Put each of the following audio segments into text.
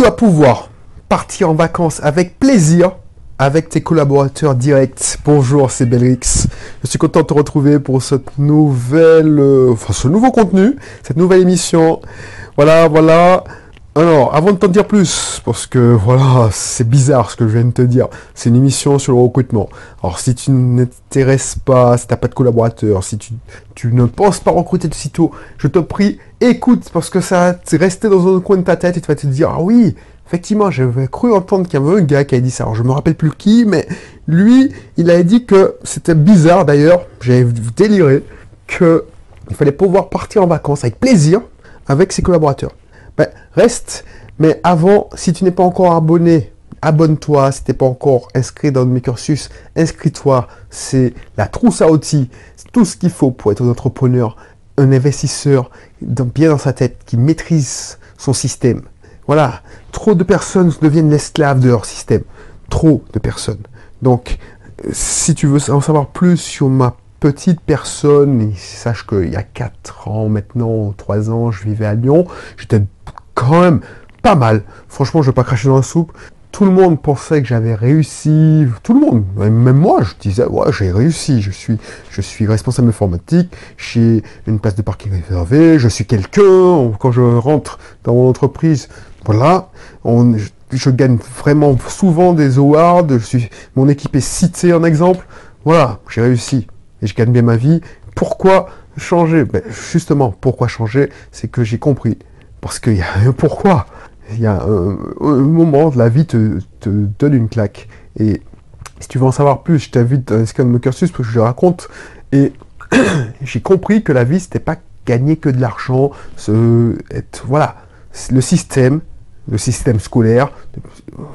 dois pouvoir partir en vacances avec plaisir avec tes collaborateurs directs. Bonjour, c'est Belrix. Je suis content de te retrouver pour cette nouvelle, euh, enfin ce nouveau contenu, cette nouvelle émission. Voilà, voilà. Alors, avant de t'en dire plus, parce que voilà, c'est bizarre ce que je viens de te dire, c'est une émission sur le recrutement. Alors, si tu ne t'intéresses pas, si tu n'as pas de collaborateurs, si tu, ne penses pas recruter de sitôt, je te prie, écoute, parce que ça va rester dans un coin de ta tête et tu vas te dire, ah oui, Effectivement, j'avais cru entendre qu'il y avait un gars qui avait dit ça. Alors, je me rappelle plus qui, mais lui, il avait dit que c'était bizarre d'ailleurs, j'avais déliré, qu'il fallait pouvoir partir en vacances avec plaisir avec ses collaborateurs. Ben, reste, mais avant, si tu n'es pas encore abonné, abonne-toi. Si tu n'es pas encore inscrit dans mes cursus, inscris-toi. C'est la trousse à outils. C'est tout ce qu'il faut pour être un entrepreneur, un investisseur bien dans sa tête, qui maîtrise son système. Voilà, trop de personnes deviennent l'esclave de leur système. Trop de personnes. Donc, si tu veux en savoir plus sur ma petite personne, sache qu'il y a 4 ans maintenant, 3 ans, je vivais à Lyon, j'étais quand même pas mal. Franchement, je vais pas cracher dans la soupe. Tout le monde pensait que j'avais réussi. Tout le monde, même moi, je disais, ouais, j'ai réussi. Je suis, je suis responsable informatique. J'ai une place de parking réservée. Je suis quelqu'un. Quand je rentre dans mon entreprise, voilà, je, gagne vraiment souvent des awards, je suis, mon équipe est citée en exemple. Voilà, j'ai réussi et je gagne bien ma vie. Pourquoi changer? Ben, Justement, pourquoi changer? C'est que j'ai compris. Parce qu'il y a un pourquoi. Il y a un, moment de la vie te, te, donne une claque. Et si tu veux en savoir plus, je t'invite à inscrire mon cursus parce que je raconte. Et j'ai compris que la vie, c'était pas gagner que de l'argent, être voilà, le système, le système scolaire,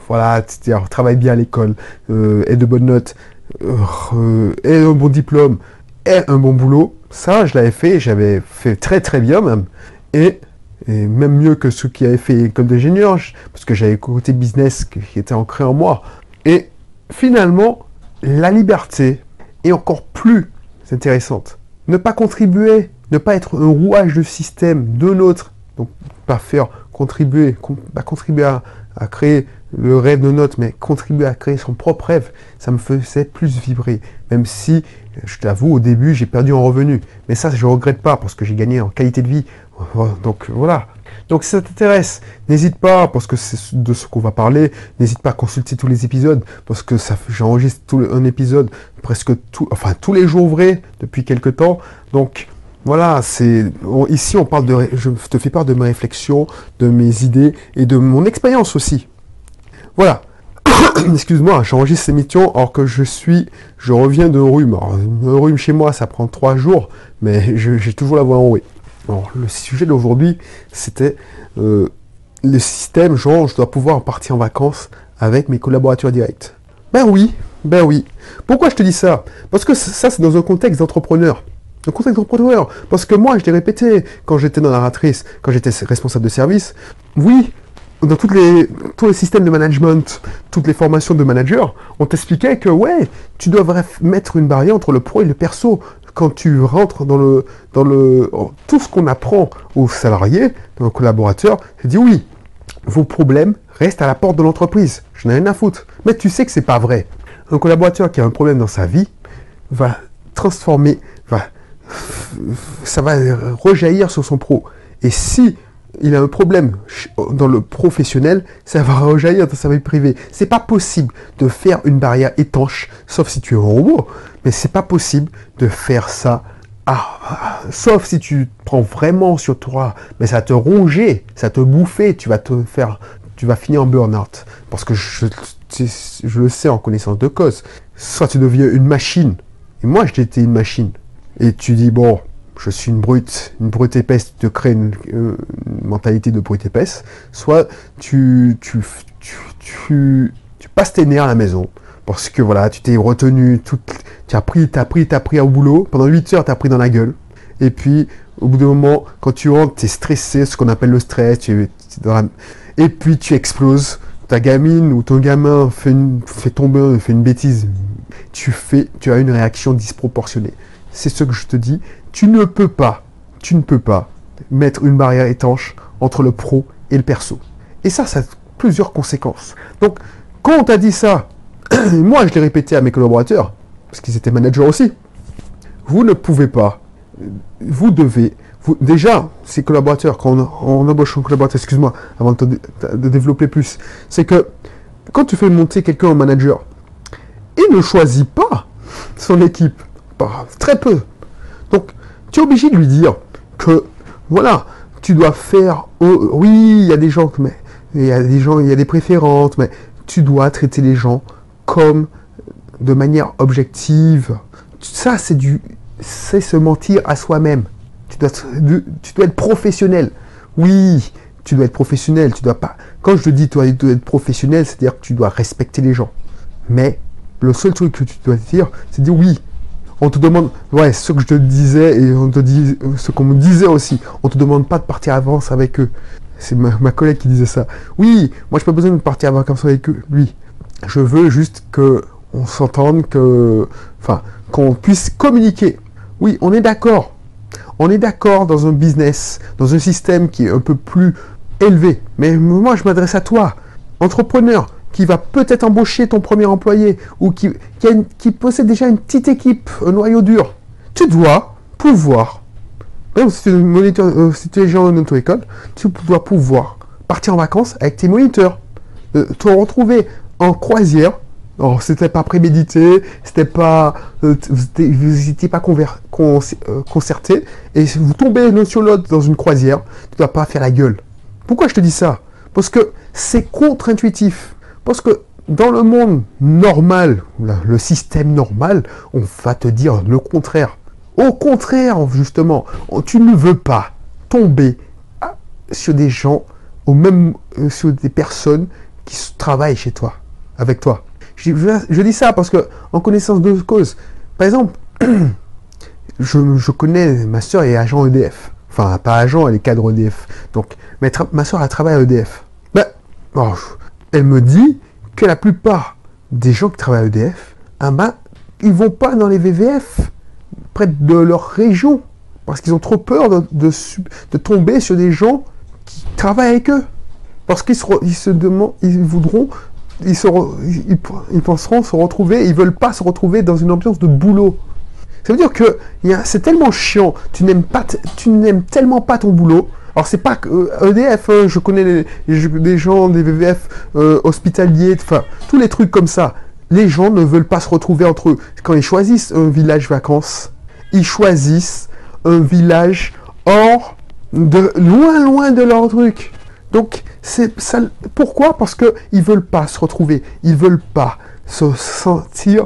voilà, c'est-à-dire travaille bien à l'école, euh, de bonnes notes, euh, un bon diplôme, et un bon boulot, ça je l'avais fait, j'avais fait très très bien même, et, même mieux que ceux qui avaient fait comme d'ingénieur, parce que j'avais côté business qui était ancré en moi. Et finalement, la liberté est encore plus intéressante. Ne pas contribuer, ne pas être un rouage de système de notre, donc pas faire contribuer, bah, contribuer à, créer le rêve de notre, mais contribuer à créer son propre rêve, ça me faisait plus vibrer. Même si, je t'avoue, au début, j'ai perdu en revenu. Mais ça, je ne regrette pas parce que j'ai gagné en qualité de vie. Donc voilà. Donc si ça t'intéresse, n'hésite pas, parce que c'est de ce qu'on va parler, n'hésite pas à consulter tous les épisodes, parce que j'enregistre un épisode presque tout, enfin tous les jours vrais depuis quelques temps. Donc voilà, c'est ici on parle de, je te fais part de mes réflexions, de mes idées et de mon expérience aussi. Voilà. Excuse-moi, j'enregistre ces missions alors que je suis, je reviens de rhume. Alors, un rhume chez moi, ça prend trois jours, mais j'ai toujours la voix enrouée. Alors, le sujet d'aujourd'hui, c'était euh, le système, genre, je dois pouvoir partir en vacances avec mes collaborateurs directs. Ben oui, ben oui. Pourquoi je te dis ça? Parce que ça, c'est dans un contexte d'entrepreneur. Le contexte d'entrepreneur. Parce que moi, je l'ai répété quand j'étais dans la ratrice, quand j'étais responsable de service. Oui, dans toutes les, tous les systèmes de management, toutes les formations de manager, on t'expliquait que ouais, tu devrais mettre une barrière entre le pro et le perso. Quand tu rentres dans le, dans le, tout ce qu'on apprend aux salariés, aux collaborateurs, tu dis oui, vos problèmes restent à la porte de l'entreprise. Je n'ai rien à foutre. Mais tu sais que c'est pas vrai. Un collaborateur qui a un problème dans sa vie va transformer, va ça va rejaillir sur son pro. Et si il a un problème dans le professionnel, ça va rejaillir dans sa vie privée. C'est pas possible de faire une barrière étanche, sauf si tu es un robot, mais c'est pas possible de faire ça. Sauf si tu prends vraiment sur toi, mais ça te ronger, ça te bouffer, tu vas te faire, tu vas finir en burn-out. Parce que je, je le sais en connaissance de cause. Soit tu deviens une machine, et moi j'étais une machine et tu dis, bon, je suis une brute, une brute épaisse, tu te crées une, mentalité de brute épaisse, soit tu, tu, tu, tu, passes tes nerfs à la maison, parce que voilà, tu t'es retenu, tout, tu as pris, tu as pris, tu as pris au boulot, pendant 8 heures, tu as pris dans la gueule, et puis au bout d'un moment, quand tu rentres, tu es stressé, ce qu'on appelle le stress, tu, et puis tu exploses, ta gamine ou ton gamin fait, une, fait tomber, fait une bêtise, tu, fais, tu as une réaction disproportionnée c'est ce que je te dis, tu ne peux pas, tu ne peux pas mettre une barrière étanche entre le pro et le perso. Et ça, ça plusieurs conséquences. Donc, quand on t'a dit ça, moi je l'ai répété à mes collaborateurs, parce qu'ils étaient managers aussi, vous ne pouvez pas, vous devez, déjà, ces collaborateurs, quand on, embauche un collaborateur, excuse-moi, avant de, de développer plus, c'est que quand tu fais monter quelqu'un en manager, il ne choisit pas son équipe, très peu. Donc, tu es obligé de lui dire que, voilà, tu dois faire, oh, oui, il y a des gens, mais il y a des gens, il y a des préférences, mais tu dois traiter les gens comme de manière objective. Ça, c'est du, c'est se mentir à soi-même. Tu dois, être professionnel. Oui, tu dois être professionnel. Tu dois pas. Quand je te dis, tu dois être professionnel, c'est-à-dire que tu dois respecter les gens. Mais le seul truc que tu dois dire, c'est dire oui. On te demande, ouais, ce que je te disais et on te dit, ce qu'on me disait aussi. On te demande pas de partir avance avec eux. C'est ma, collègue qui disait ça. Oui, moi je pas besoin de partir à vacances avec lui. Je veux juste que on s'entende, que, enfin, qu'on puisse communiquer. Oui, on est d'accord. On est d'accord dans un business, dans un système qui est un peu plus élevé. Mais moi, je m'adresse à toi, entrepreneur, qui va peut-être embaucher ton premier employé ou qui, qui, possède déjà une petite équipe, un noyau dur. Tu dois pouvoir même si tu, moniteur, euh, si tu es genre en auto-école, tu dois pouvoir partir en vacances avec tes moniteurs. Euh, te retrouver en croisière. Alors, c'était pas prémédité, c'était pas, euh, vous n'étiez pas concerté, et vous tombez l'un sur l'autre dans une croisière, tu dois pas faire la gueule. Pourquoi je te dis ça? Parce que c'est contre-intuitif. Parce que dans le monde normal, le système normal, on va te dire le contraire. Au contraire, justement, tu ne veux pas tomber ah, sur des gens, ou même euh, sur des personnes qui travaillent chez toi, avec toi. Je, dis ça parce que, en connaissance de cause, par exemple, je, connais, ma soeur est agent EDF. Enfin, pas agent, elle est cadre EDF. Donc, ma soeur a travaillé à EDF. Ben, elle me dit que la plupart des gens qui travaillent à EDF, ah ben, ils vont pas dans les VVF près de leur région, parce qu'ils ont trop peur de, tomber sur des gens qui travaillent avec eux. Parce qu'ils se, demandent, ils voudront, ils, penseront se retrouver, ils veulent pas se retrouver dans une ambiance de boulot. Ça veut dire que c'est tellement chiant, tu n'aimes pas, tu n'aimes tellement pas ton boulot. Alors c'est pas que EDF, euh, e hein, je connais des gens des VVF euh, hospitaliers, enfin tous les trucs comme ça. Les gens ne veulent pas se retrouver entre eux. Quand ils choisissent un village vacances, ils choisissent un village hors de loin loin de leur truc. Donc c'est ça pourquoi? Parce que ils veulent pas se retrouver, ils veulent pas se sentir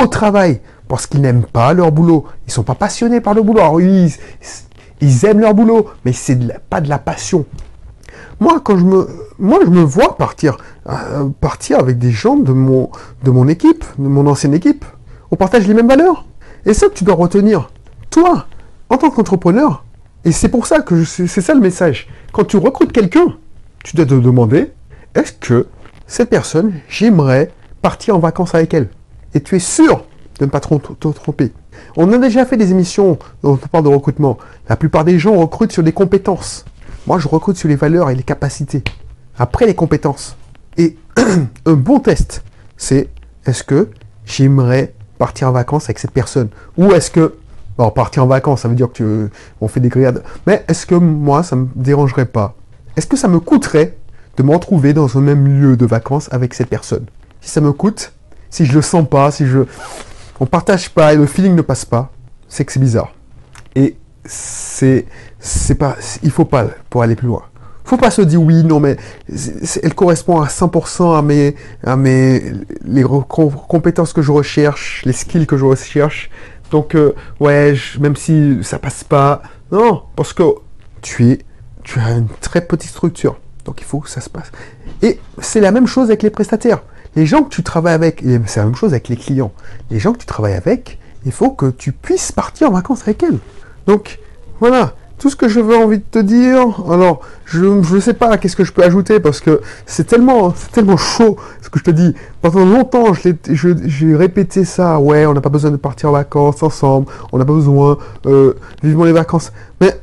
au travail parce qu'ils n'aiment pas leur boulot, ils sont pas passionnés par le boulot. Alors, ils aiment leur boulot, mais c'est pas de la passion. Moi, quand je me, moi, vois partir, euh, partir avec des gens de mon, équipe, de mon ancienne équipe. On partage les mêmes valeurs. Et ça tu dois retenir, toi, en tant qu'entrepreneur, et c'est pour ça que c'est ça le message. Quand tu recrutes quelqu'un, tu dois te demander, est-ce que cette personne, j'aimerais partir en vacances avec elle? Et tu es sûr de ne pas te tromper. On a déjà fait des émissions où on parle de recrutement. La plupart des gens recrutent sur des compétences. Moi, je recrute sur les valeurs et les capacités. Après les compétences. Et un bon test, c'est est-ce que j'aimerais partir en vacances avec cette personne? Ou est-ce que, bon, partir en vacances, ça veut dire que tu, on fait des grillades, mais est-ce que moi, ça me dérangerait pas? Est-ce que ça me coûterait de me retrouver dans un même lieu de vacances avec cette personne? Si ça me coûte, si je le sens pas, si je, on partage pas et le feeling ne passe pas, c'est que c'est bizarre. Et c'est, c'est pas, il faut pas pour aller plus loin faut pas se dire oui, non, mais elle correspond à 100% à mes, à mes, les compétences que je recherche, les skills que je recherche. Donc, euh, ouais, même si ça passe pas, non, parce que tu es, tu as une très petite structure. Donc, il faut que ça se passe. Et c'est la même chose avec les prestataires. Les gens que tu travailles avec, c'est la même chose avec les clients. Les gens que tu travailles avec, il faut que tu puisses partir en vacances avec elles. Donc, voilà tout ce que je veux envie de te dire. Alors, je ne sais pas qu'est-ce que je peux ajouter parce que c'est tellement, c'est tellement chaud ce que je te dis. Pendant longtemps, j'ai répété ça. Ouais, on n'a pas besoin de partir en vacances ensemble. On n'a pas besoin, euh, vivement les vacances. Mais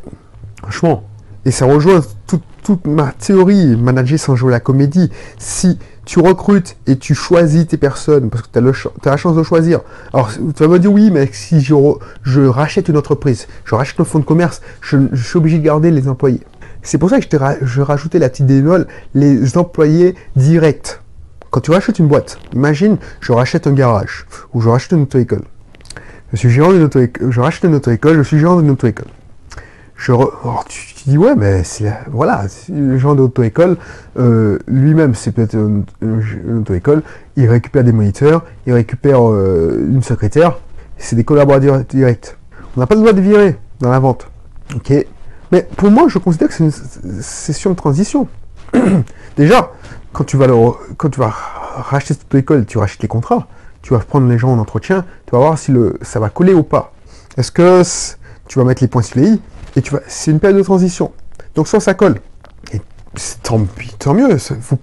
franchement, et ça rejoint tout, toute ma théorie, manager sans jouer la comédie, si tu recrutes et tu choisis tes personnes, parce que tu as, la chance de choisir. Alors, tu vas me dire, oui, mais si je, rachète une entreprise, je rachète un fonds de commerce, je, suis obligé de garder les employés. C'est pour ça que je, rajoutais la petite dénole, les employés directs. Quand tu rachètes une boîte, imagine, je rachète un garage, ou je rachète une auto-école. Je suis gérant d'une auto-école, je rachète une auto-école, je suis gérant d'une auto-école. Je oh, tu, dis ouais mais voilà le genre d'auto-école euh, lui-même c'est peut-être une, auto-école il récupère des moniteurs il récupère euh, une secrétaire c'est des collaborateurs directs. On n'a pas le droit de virer dans la vente ok? Mais pour moi je considère que c'est une session de transition. Déjà quand tu vas quand tu vas racheter cette auto-école tu rachètes les contrats tu vas prendre les gens en entretien tu vas voir si le ça va coller ou pas. Est-ce que tu vas mettre les points sur les i? Et tu vois, c'est une période de transition. Donc soit ça colle, et tant, mieux, vous,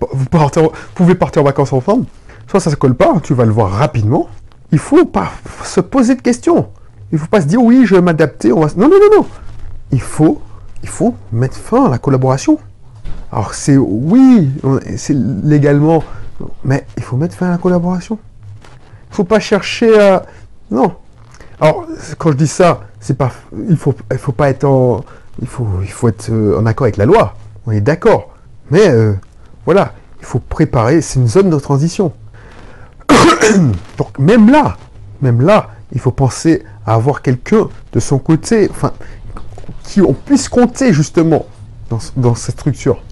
pouvez partir en vacances ensemble, soit ça ne colle pas, tu vas le voir rapidement. Il faut pas se poser de questions. Il ne faut pas se dire oui, je vais m'adapter. Va... Non, non, non, non. Il faut, il faut mettre fin à la collaboration. Alors c'est oui, c'est légalement, mais il faut mettre fin à la collaboration. Il ne faut pas chercher à... Non. Alors, quand je dis ça, c'est pas, il faut, il faut pas être en, il faut, il faut être euh, en accord avec la loi. On est d'accord. Mais euh, voilà, il faut préparer. C'est une zone de transition. Donc même là, même là, il faut penser à avoir quelqu'un de son côté, enfin, qui on puisse compter justement dans, cette structure.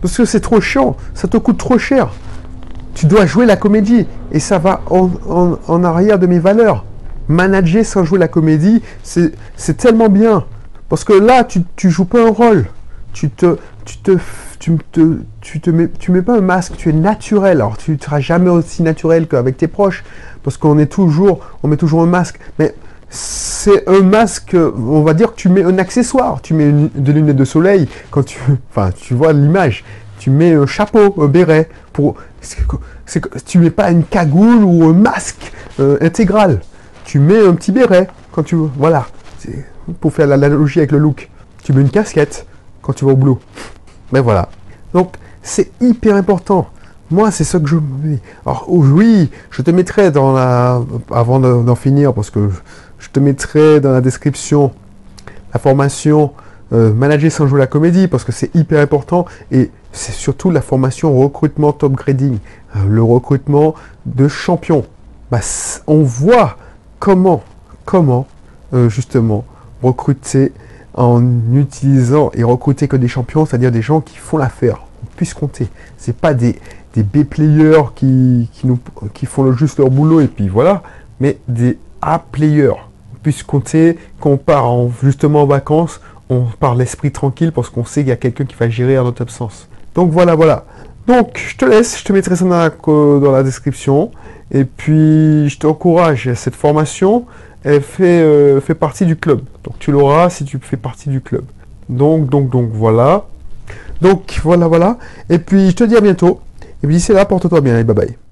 Parce que c'est trop chiant, ça te coûte trop cher. Tu dois jouer la comédie et ça va en arrière de mes valeurs manager sans jouer la comédie, c'est tellement bien. Parce que là, tu, tu joues pas un rôle. Tu te, tu te, tu te, tu te mets, tu mets pas un masque, tu es naturel. Alors, tu ne seras jamais aussi naturel qu'avec tes proches. Parce qu'on est toujours, on met toujours un masque. Mais c'est un masque, on va dire que tu mets un accessoire. Tu mets des lunettes de soleil quand tu, enfin, tu vois l'image. Tu mets un chapeau, un béret. Pour, tu mets pas une cagoule ou un masque euh, intégral tu mets un petit béret quand tu voilà, pour faire l'analogie avec le look. Tu mets une casquette quand tu vas au boulot. Mais voilà. Donc c'est hyper important. Moi, c'est ça que je Alors oui, je te mettrai dans la avant d'en finir parce que je te mettrai dans la description la formation euh, manager sans jouer la comédie parce que c'est hyper important et c'est surtout la formation recrutement top grading, euh, le recrutement de champions. Bah, on voit comment, comment euh, justement recruter en utilisant et recruter que des champions, c'est-à-dire des gens qui font l'affaire, on puisse compter. C'est pas des, B-players qui, qui, font juste leur boulot et puis voilà, mais des A-players. On puisse compter quand on part en, justement en vacances, on part l'esprit tranquille parce qu'on sait qu'il y a quelqu'un qui va gérer à notre absence. Donc voilà, voilà. Donc je te laisse, je te mettrai ça dans la, description. Et puis, je t'encourage, cette formation, elle fait, euh, fait partie du club. Donc, tu l'auras si tu fais partie du club. Donc, donc, donc, voilà. Donc, voilà, voilà. Et puis, je te dis à bientôt. Et puis, d'ici là, porte-toi bien et bye bye.